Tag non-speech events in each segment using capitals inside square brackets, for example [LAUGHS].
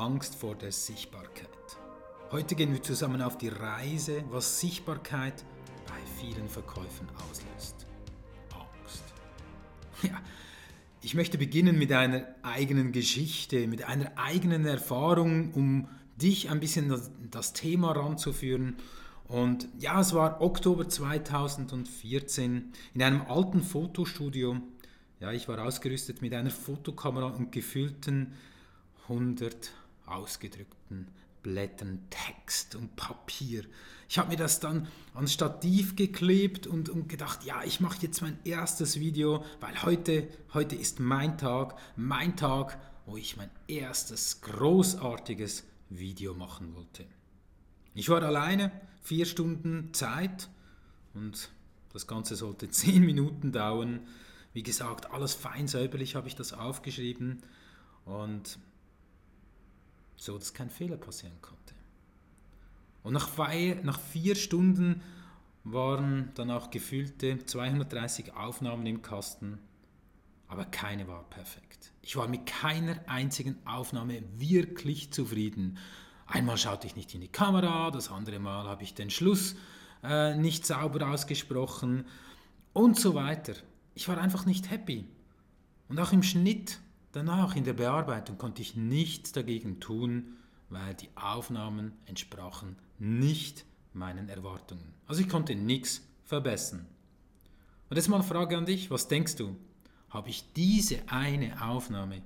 Angst vor der Sichtbarkeit. Heute gehen wir zusammen auf die Reise, was Sichtbarkeit bei vielen Verkäufen auslöst. Angst. Ja, ich möchte beginnen mit einer eigenen Geschichte, mit einer eigenen Erfahrung, um dich ein bisschen das, das Thema ranzuführen. Und ja, es war Oktober 2014 in einem alten Fotostudio. Ja, ich war ausgerüstet mit einer Fotokamera und gefüllten 100 ausgedrückten Blättern Text und Papier. Ich habe mir das dann ans Stativ geklebt und, und gedacht, ja, ich mache jetzt mein erstes Video, weil heute, heute ist mein Tag, mein Tag, wo ich mein erstes großartiges Video machen wollte. Ich war alleine, vier Stunden Zeit und das Ganze sollte [LAUGHS] zehn Minuten dauern. Wie gesagt, alles fein säuberlich habe ich das aufgeschrieben und so dass kein Fehler passieren konnte. Und nach, vier, nach vier Stunden waren dann auch gefüllte 230 Aufnahmen im Kasten, aber keine war perfekt. Ich war mit keiner einzigen Aufnahme wirklich zufrieden. Einmal schaute ich nicht in die Kamera, das andere Mal habe ich den Schluss äh, nicht sauber ausgesprochen und so weiter. Ich war einfach nicht happy. Und auch im Schnitt Danach in der Bearbeitung konnte ich nichts dagegen tun, weil die Aufnahmen entsprachen nicht meinen Erwartungen. Also ich konnte nichts verbessern. Und jetzt mal eine Frage an dich, was denkst du? Habe ich diese eine Aufnahme,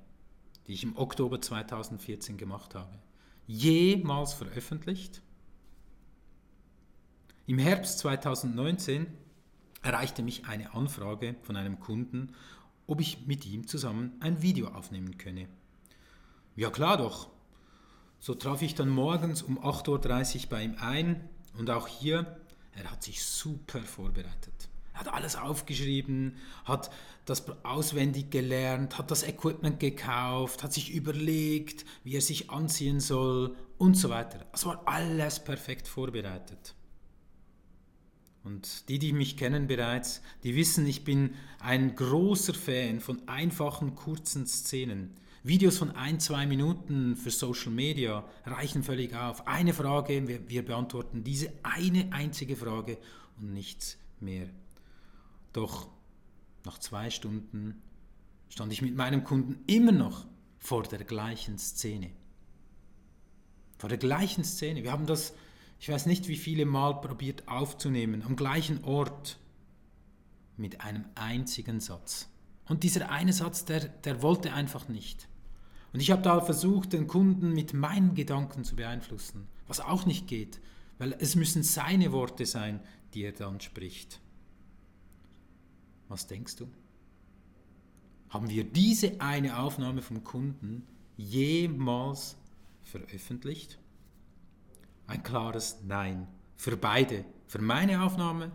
die ich im Oktober 2014 gemacht habe, jemals veröffentlicht? Im Herbst 2019 erreichte mich eine Anfrage von einem Kunden ob ich mit ihm zusammen ein Video aufnehmen könne. Ja klar doch. So traf ich dann morgens um 8.30 Uhr bei ihm ein und auch hier, er hat sich super vorbereitet. Er hat alles aufgeschrieben, hat das auswendig gelernt, hat das Equipment gekauft, hat sich überlegt, wie er sich anziehen soll und so weiter. Es war alles perfekt vorbereitet. Und die, die mich kennen bereits, die wissen, ich bin ein großer Fan von einfachen, kurzen Szenen. Videos von ein, zwei Minuten für Social Media reichen völlig auf. Eine Frage, wir, wir beantworten diese eine einzige Frage und nichts mehr. Doch nach zwei Stunden stand ich mit meinem Kunden immer noch vor der gleichen Szene. Vor der gleichen Szene. Wir haben das ich weiß nicht, wie viele Mal probiert aufzunehmen, am gleichen Ort, mit einem einzigen Satz. Und dieser eine Satz, der, der wollte einfach nicht. Und ich habe da versucht, den Kunden mit meinen Gedanken zu beeinflussen, was auch nicht geht, weil es müssen seine Worte sein, die er dann spricht. Was denkst du? Haben wir diese eine Aufnahme vom Kunden jemals veröffentlicht? Ein klares Nein für beide. Für meine Aufnahme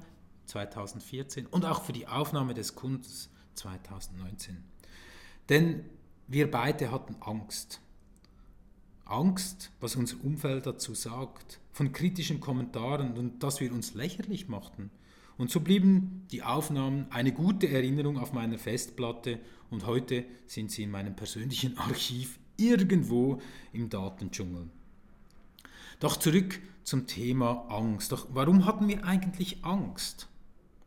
2014 und auch für die Aufnahme des Kundens 2019. Denn wir beide hatten Angst. Angst, was unser Umfeld dazu sagt, von kritischen Kommentaren und dass wir uns lächerlich machten. Und so blieben die Aufnahmen eine gute Erinnerung auf meiner Festplatte und heute sind sie in meinem persönlichen [LAUGHS] Archiv irgendwo im Datendschungel. Doch zurück zum Thema Angst. Doch warum hatten wir eigentlich Angst?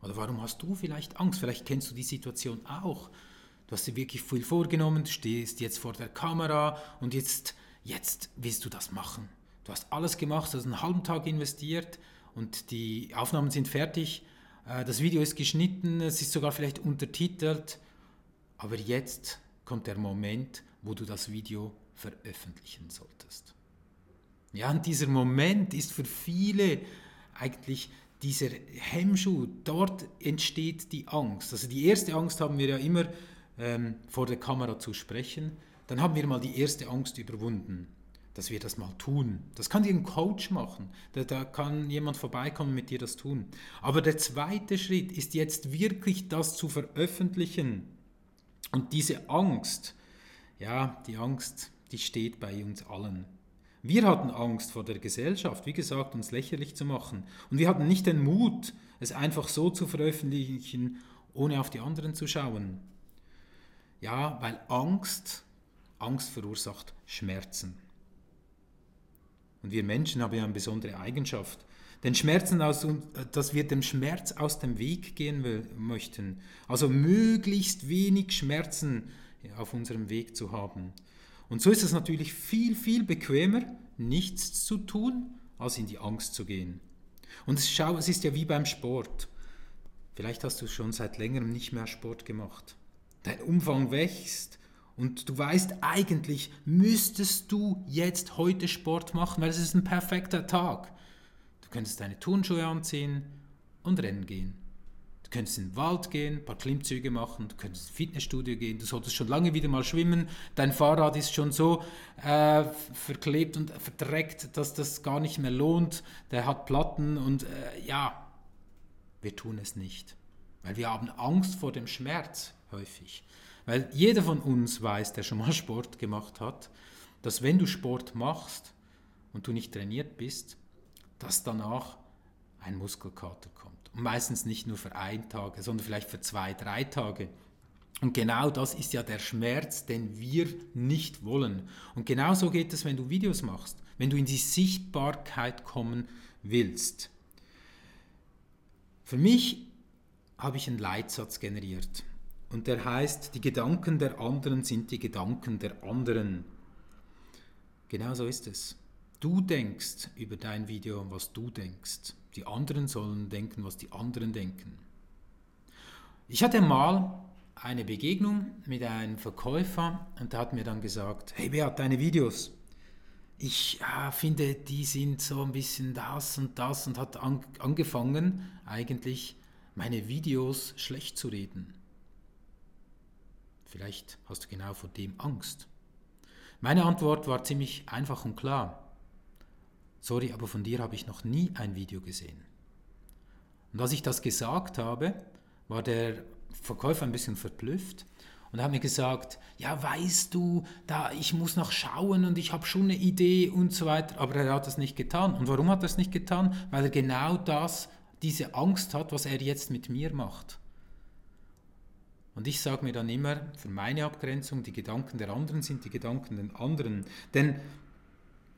Oder warum hast du vielleicht Angst? Vielleicht kennst du die Situation auch. Du hast dir wirklich viel vorgenommen, du stehst jetzt vor der Kamera und jetzt, jetzt willst du das machen. Du hast alles gemacht, du hast einen halben Tag investiert und die Aufnahmen sind fertig. Äh, das Video ist geschnitten, es ist sogar vielleicht untertitelt. Aber jetzt kommt der Moment, wo du das Video veröffentlichen solltest. Ja, und dieser Moment ist für viele eigentlich dieser Hemmschuh. Dort entsteht die Angst. Also die erste Angst haben wir ja immer ähm, vor der Kamera zu sprechen. Dann haben wir mal die erste Angst überwunden, dass wir das mal tun. Das kann dir ein Coach machen. Da, da kann jemand vorbeikommen mit dir das tun. Aber der zweite Schritt ist jetzt wirklich das zu veröffentlichen. Und diese Angst, ja, die Angst, die steht bei uns allen. Wir hatten Angst vor der Gesellschaft, wie gesagt, uns lächerlich zu machen. Und wir hatten nicht den Mut, es einfach so zu veröffentlichen, ohne auf die anderen zu schauen. Ja, weil Angst, Angst verursacht Schmerzen. Und wir Menschen haben ja eine besondere Eigenschaft. Den Schmerzen aus, dass wir dem Schmerz aus dem Weg gehen will, möchten. Also möglichst wenig Schmerzen auf unserem Weg zu haben. Und so ist es natürlich viel, viel bequemer, nichts zu tun, als in die Angst zu gehen. Und schau, es ist ja wie beim Sport. Vielleicht hast du schon seit längerem nicht mehr Sport gemacht. Dein Umfang wächst und du weißt, eigentlich müsstest du jetzt heute Sport machen, weil es ist ein perfekter Tag. Du könntest deine Turnschuhe anziehen und rennen gehen. Du könntest in den Wald gehen, ein paar Klimmzüge machen, du könntest ins Fitnessstudio gehen, du solltest schon lange wieder mal schwimmen. Dein Fahrrad ist schon so äh, verklebt und verdreckt, dass das gar nicht mehr lohnt. Der hat Platten und äh, ja, wir tun es nicht, weil wir haben Angst vor dem Schmerz häufig. Weil jeder von uns weiß, der schon mal [LAUGHS] Sport gemacht hat, dass wenn du Sport machst und du nicht trainiert bist, dass danach ein Muskelkater kommt. Meistens nicht nur für einen Tag, sondern vielleicht für zwei, drei Tage. Und genau das ist ja der Schmerz, den wir nicht wollen. Und genau so geht es, wenn du Videos machst, wenn du in die Sichtbarkeit kommen willst. Für mich habe ich einen Leitsatz generiert. Und der heißt, die Gedanken der anderen sind die Gedanken der anderen. Genau so ist es. Du denkst über dein Video, was du denkst. Die anderen sollen denken, was die anderen denken. Ich hatte mal eine Begegnung mit einem Verkäufer und der hat mir dann gesagt, hey Beat, deine Videos, ich ja, finde, die sind so ein bisschen das und das und hat an, angefangen, eigentlich meine Videos schlecht zu reden. Vielleicht hast du genau vor dem Angst. Meine Antwort war ziemlich einfach und klar. Sorry, aber von dir habe ich noch nie ein Video gesehen. Und als ich das gesagt habe, war der Verkäufer ein bisschen verblüfft und hat mir gesagt, ja, weißt du, da ich muss noch schauen und ich habe schon eine Idee und so weiter, aber er hat das nicht getan. Und warum hat er es nicht getan? Weil er genau das, diese Angst hat, was er jetzt mit mir macht. Und ich sage mir dann immer, für meine Abgrenzung, die Gedanken der anderen sind die Gedanken der anderen. Denn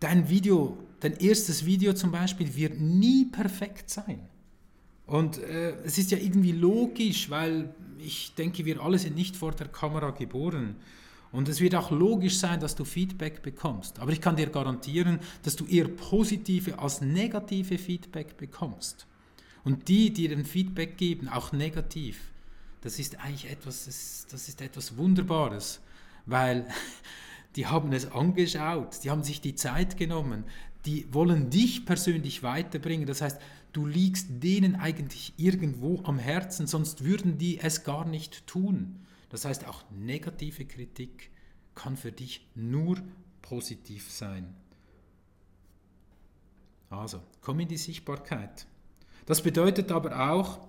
dein Video, dein erstes Video zum Beispiel, wird nie perfekt sein. Und äh, es ist ja irgendwie logisch, weil ich denke, wir alle sind nicht vor der Kamera geboren. Und es wird auch logisch sein, dass du Feedback bekommst. Aber ich kann dir garantieren, dass du eher positive als negative Feedback bekommst. Und die, die dir Feedback geben, auch negativ, das ist eigentlich etwas, das, das ist etwas Wunderbares, weil [LAUGHS] die haben es angeschaut, die haben sich die Zeit genommen, die wollen dich persönlich weiterbringen. Das heißt, du liegst denen eigentlich irgendwo am Herzen, sonst würden die es gar nicht tun. Das heißt, auch negative Kritik kann für dich nur positiv sein. Also, komm in die Sichtbarkeit. Das bedeutet aber auch,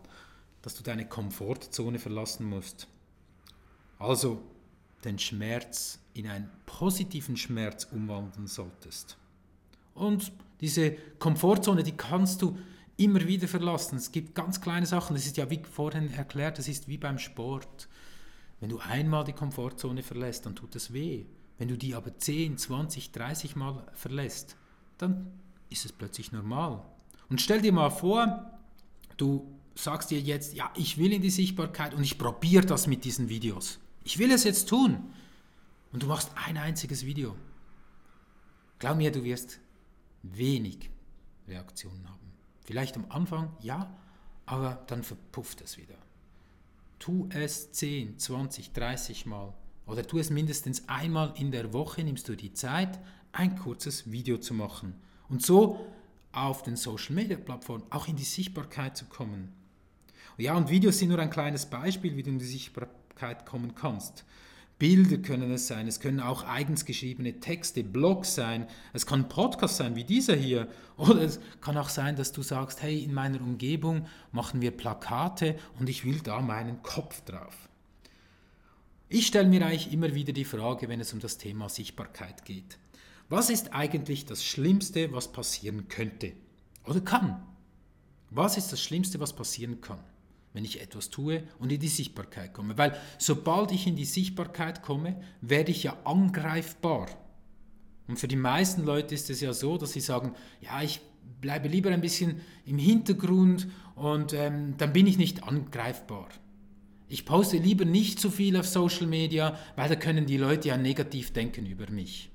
dass du deine Komfortzone verlassen musst. Also den Schmerz in einen positiven Schmerz umwandeln solltest. Und diese Komfortzone, die kannst du immer wieder verlassen. Es gibt ganz kleine Sachen, das ist ja wie vorhin erklärt, das ist wie beim Sport. Wenn du einmal die Komfortzone verlässt, dann tut es weh. Wenn du die aber 10, 20, 30 Mal verlässt, dann ist es plötzlich normal. Und stell dir mal vor, du sagst dir jetzt, ja, ich will in die Sichtbarkeit und ich probiere das mit diesen Videos. Ich will es jetzt tun. Und du machst ein einziges Video. Glaub mir, du wirst wenig Reaktionen haben. Vielleicht am Anfang, ja, aber dann verpufft es wieder. Tu es 10, 20, 30 Mal oder tu es mindestens einmal in der Woche, nimmst du die Zeit, ein kurzes Video zu machen. Und so auf den Social Media Plattformen auch in die Sichtbarkeit zu kommen. Ja, und Videos sind nur ein kleines Beispiel, wie du in die Sichtbarkeit kommen kannst. Bilder können es sein, es können auch eigens geschriebene Texte, Blogs sein, es kann Podcast sein wie dieser hier oder es kann auch sein, dass du sagst, hey, in meiner Umgebung machen wir Plakate und ich will da meinen Kopf drauf. Ich stelle mir eigentlich immer wieder die Frage, wenn es um das Thema Sichtbarkeit geht. Was ist eigentlich das Schlimmste, was passieren könnte oder kann? Was ist das Schlimmste, was passieren kann? Wenn ich etwas tue und in die Sichtbarkeit komme. Weil sobald ich in die Sichtbarkeit komme, werde ich ja angreifbar. Und für die meisten Leute ist es ja so, dass sie sagen, ja, ich bleibe lieber ein bisschen im Hintergrund und ähm, dann bin ich nicht angreifbar. Ich poste lieber nicht zu viel auf Social Media, weil da können die Leute ja negativ denken über mich.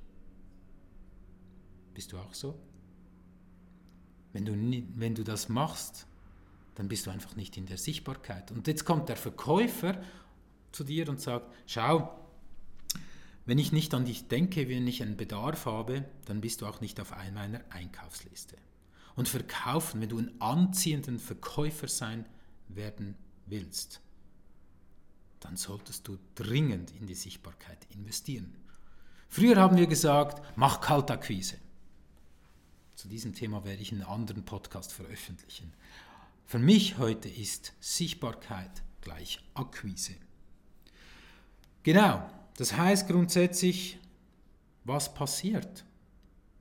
Bist du auch so? Wenn du, wenn du das machst, dann bist du einfach nicht in der Sichtbarkeit. Und jetzt kommt der Verkäufer zu dir und sagt, schau, wenn ich nicht an dich denke, wenn ich einen Bedarf habe, dann bist du auch nicht auf meiner Einkaufsliste. Und verkaufen, wenn du ein anziehender Verkäufer sein werden willst, dann solltest du dringend in die Sichtbarkeit investieren. Früher haben wir gesagt, mach Kaltakquise. Zu diesem Thema werde ich einen anderen Podcast veröffentlichen. Für mich heute ist Sichtbarkeit gleich Akquise. Genau, das heißt grundsätzlich, was passiert?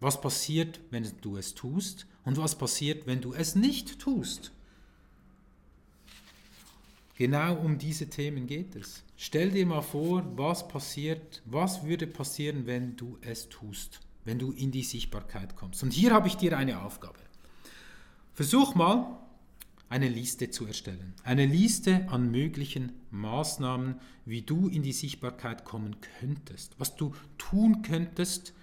Was passiert, wenn du es tust und was passiert, wenn du es nicht tust? Genau um diese Themen geht es. Stell dir mal vor, was passiert, was würde passieren, wenn du es tust, wenn du in die Sichtbarkeit kommst. Und hier habe ich dir eine Aufgabe. Versuch mal, eine Liste zu erstellen. Eine Liste an möglichen Maßnahmen, wie du in die Sichtbarkeit kommen könntest. Was du tun könntest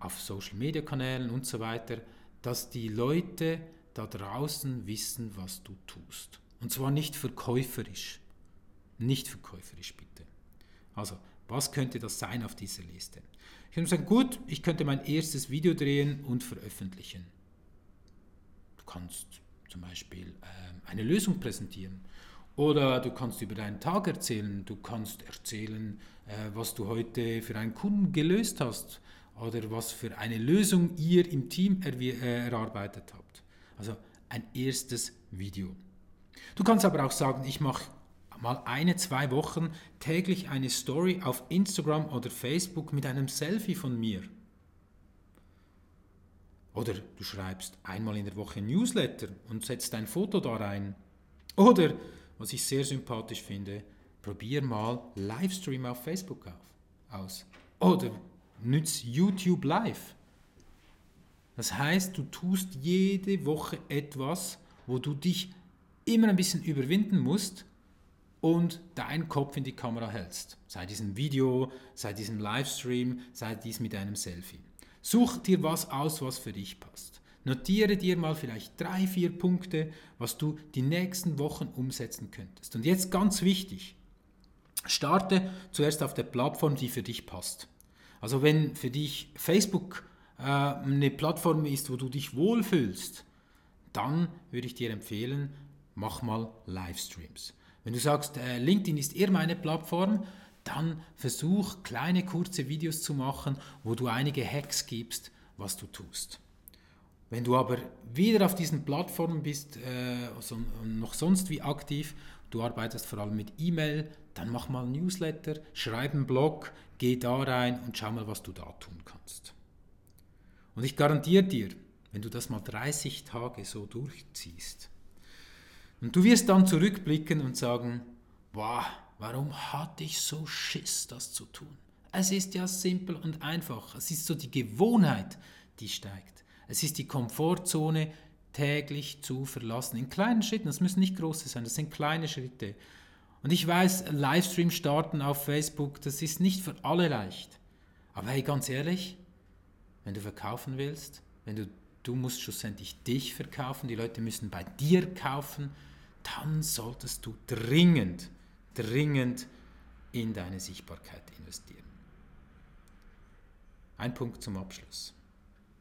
auf Social-Media-Kanälen und so weiter, dass die Leute da draußen wissen, was du tust. Und zwar nicht verkäuferisch. Nicht verkäuferisch bitte. Also, was könnte das sein auf dieser Liste? Ich könnte sagen, gut, ich könnte mein erstes Video drehen und veröffentlichen. Du kannst zum Beispiel äh, eine Lösung präsentieren. Oder du kannst über deinen Tag erzählen, du kannst erzählen, äh, was du heute für einen Kunden gelöst hast oder was für eine Lösung ihr im Team er äh, erarbeitet habt. Also ein erstes Video. Du kannst aber auch sagen, ich mache mal eine, zwei Wochen täglich eine Story auf Instagram oder Facebook mit einem Selfie von mir. Oder du schreibst einmal in der Woche ein Newsletter und setzt ein Foto da rein. Oder, was ich sehr sympathisch finde, probier mal Livestream auf Facebook auf, aus. Oder nütz YouTube Live. Das heißt, du tust jede Woche etwas, wo du dich immer ein bisschen überwinden musst und deinen Kopf in die Kamera hältst. Sei diesem Video, sei diesem Livestream, sei dies mit einem Selfie. Such dir was aus, was für dich passt. Notiere dir mal vielleicht drei, vier Punkte, was du die nächsten Wochen umsetzen könntest. Und jetzt ganz wichtig, starte zuerst auf der Plattform, die für dich passt. Also wenn für dich Facebook äh, eine Plattform ist, wo du dich wohlfühlst, dann würde ich dir empfehlen, mach mal Livestreams. Wenn du sagst, äh, LinkedIn ist eher meine Plattform, dann versuch kleine kurze Videos zu machen, wo du einige Hacks gibst, was du tust. Wenn du aber wieder auf diesen Plattformen bist, äh, also noch sonst wie aktiv, du arbeitest vor allem mit E-Mail, dann mach mal ein Newsletter, schreib einen Blog, geh da rein und schau mal, was du da tun kannst. Und ich garantiere dir, wenn du das mal 30 Tage so durchziehst, und du wirst dann zurückblicken und sagen, boah, Warum hatte ich so Schiss, das zu tun? Es ist ja simpel und einfach. Es ist so die Gewohnheit, die steigt. Es ist die Komfortzone, täglich zu verlassen. In kleinen Schritten, das müssen nicht große sein, das sind kleine Schritte. Und ich weiß, Livestream starten auf Facebook, das ist nicht für alle leicht. Aber hey, ganz ehrlich, wenn du verkaufen willst, wenn du, du musst schlussendlich dich verkaufen, die Leute müssen bei dir kaufen, dann solltest du dringend dringend in deine Sichtbarkeit investieren. Ein Punkt zum Abschluss.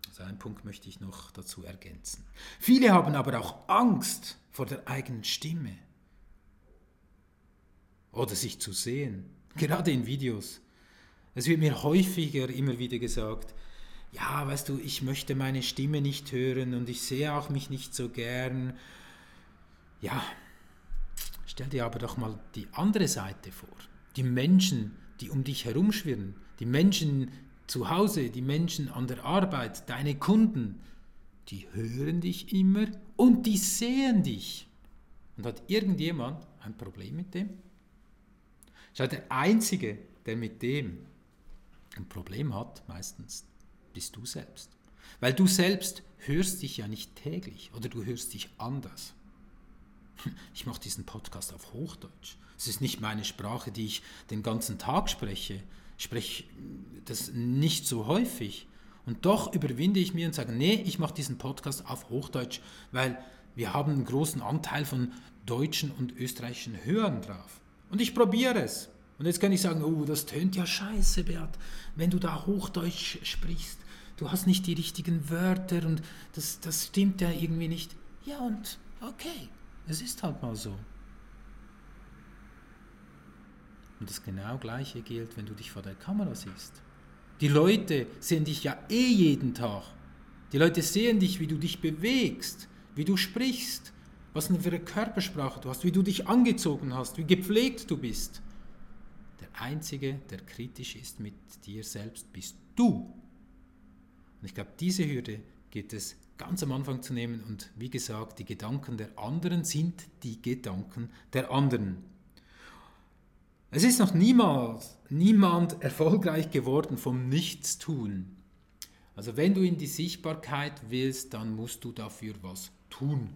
Also einen Punkt möchte ich noch dazu ergänzen. Viele haben aber auch Angst vor der eigenen Stimme oder sich zu sehen, gerade in Videos. Es wird mir häufiger immer wieder gesagt, ja, weißt du, ich möchte meine Stimme nicht hören und ich sehe auch mich nicht so gern. Ja, Stell dir aber doch mal die andere Seite vor. Die Menschen, die um dich herumschwirren, die Menschen zu Hause, die Menschen an der Arbeit, deine Kunden, die hören dich immer und die sehen dich. Und hat irgendjemand ein Problem mit dem? Schau, der Einzige, der mit dem ein Problem hat, meistens, bist du selbst. Weil du selbst hörst dich ja nicht täglich oder du hörst dich anders. [LAUGHS] Ich mache diesen Podcast auf Hochdeutsch. Es ist nicht meine Sprache, die ich den ganzen Tag spreche. Ich spreche das nicht so häufig. Und doch überwinde ich mir und sage, nee, ich mache diesen Podcast auf Hochdeutsch, weil wir haben einen großen Anteil von deutschen und österreichischen Hörern drauf. Und ich probiere es. Und jetzt kann ich sagen, oh, das tönt ja scheiße, Bert, wenn du da Hochdeutsch sprichst. Du hast nicht die richtigen Wörter und das, das stimmt ja irgendwie nicht. Ja, und okay, es ist halt mal so. Und das genau gleiche gilt, wenn du dich vor der Kamera siehst. Die Leute sehen dich ja eh jeden Tag. Die Leute sehen dich, wie du dich bewegst, wie du sprichst, was für eine Körpersprache du hast, wie du dich angezogen hast, wie gepflegt du bist. Der Einzige, der kritisch ist mit dir selbst, bist du. Und ich glaube, diese Hürde geht es ganz am Anfang zu nehmen. Und wie gesagt, die Gedanken der anderen sind die Gedanken der anderen. Es ist noch niemals niemand erfolgreich geworden vom Nichtstun. Also wenn du in die Sichtbarkeit willst, dann musst du dafür was tun.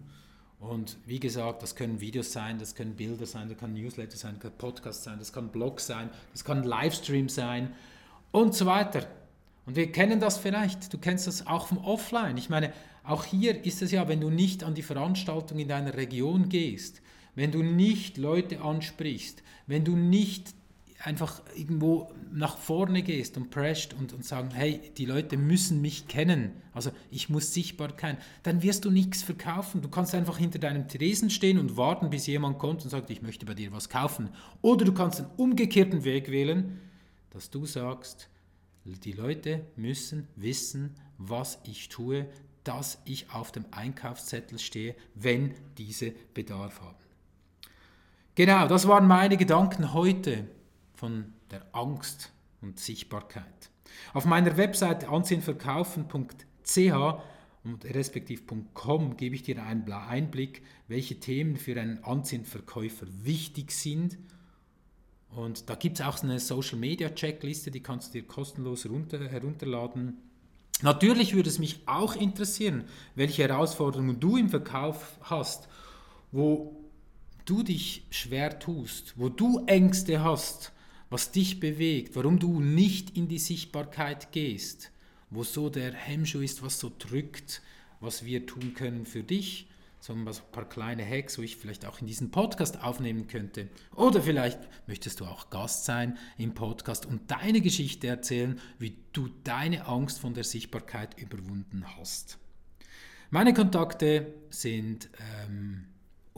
Und wie gesagt, das können Videos sein, das können Bilder sein, das kann Newsletter sein, das kann Podcast sein, das kann Blog sein, das kann Livestream sein und so weiter. Und wir kennen das vielleicht, du kennst das auch vom Offline. Ich meine, auch hier ist es ja, wenn du nicht an die Veranstaltung in deiner Region gehst, wenn du nicht Leute ansprichst, wenn du nicht einfach irgendwo nach vorne gehst und prescht und, und sagen, hey, die Leute müssen mich kennen, also ich muss sichtbar kennen, dann wirst du nichts verkaufen. Du kannst einfach hinter deinem Tresen stehen und warten, bis jemand kommt und sagt, ich möchte bei dir was kaufen. Oder du kannst den umgekehrten Weg wählen, dass du sagst, die Leute müssen wissen, was ich tue, dass ich auf dem Einkaufszettel stehe, wenn diese Bedarf haben. Genau, das waren meine Gedanken heute von der Angst und Sichtbarkeit. Auf meiner Webseite anziehenverkaufen.ch und respektiv.com gebe ich dir einen Einblick, welche Themen für einen Anziehenverkäufer wichtig sind. Und da gibt es auch eine Social Media Checkliste, die kannst du dir kostenlos runter, herunterladen. Natürlich würde es mich auch interessieren, welche Herausforderungen du im Verkauf hast, wo du dich schwer tust, wo du Ängste hast, was dich bewegt, warum du nicht in die Sichtbarkeit gehst, wo so der Hemmschuh ist, was so drückt, was wir tun können für dich, so ein paar kleine Hacks, wo ich vielleicht auch in diesen Podcast aufnehmen könnte. Oder vielleicht möchtest du auch Gast sein im Podcast und deine Geschichte erzählen, wie du deine Angst von der Sichtbarkeit überwunden hast. Meine Kontakte sind ähm,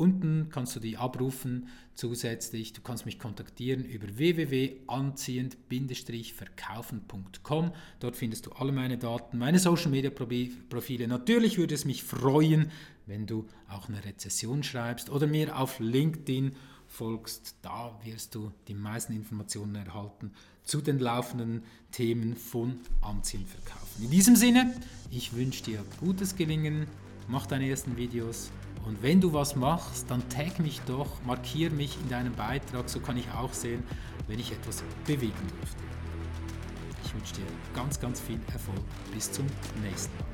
Unten kannst du die abrufen zusätzlich. Du kannst mich kontaktieren über www.anziehend-verkaufen.com. Dort findest du alle meine Daten, meine Social Media Profile. Natürlich würde es mich freuen, wenn du auch eine Rezession schreibst oder mir auf LinkedIn folgst. Da wirst du die meisten Informationen erhalten zu den laufenden Themen von Anziehen verkaufen. In diesem Sinne, ich wünsche dir gutes Gelingen, mach deine ersten Videos und wenn du was machst, dann tag mich doch, markiere mich in deinem Beitrag, so kann ich auch sehen, wenn ich etwas bewegen dürfte. Ich wünsche dir ganz, ganz viel Erfolg. Bis zum nächsten Mal.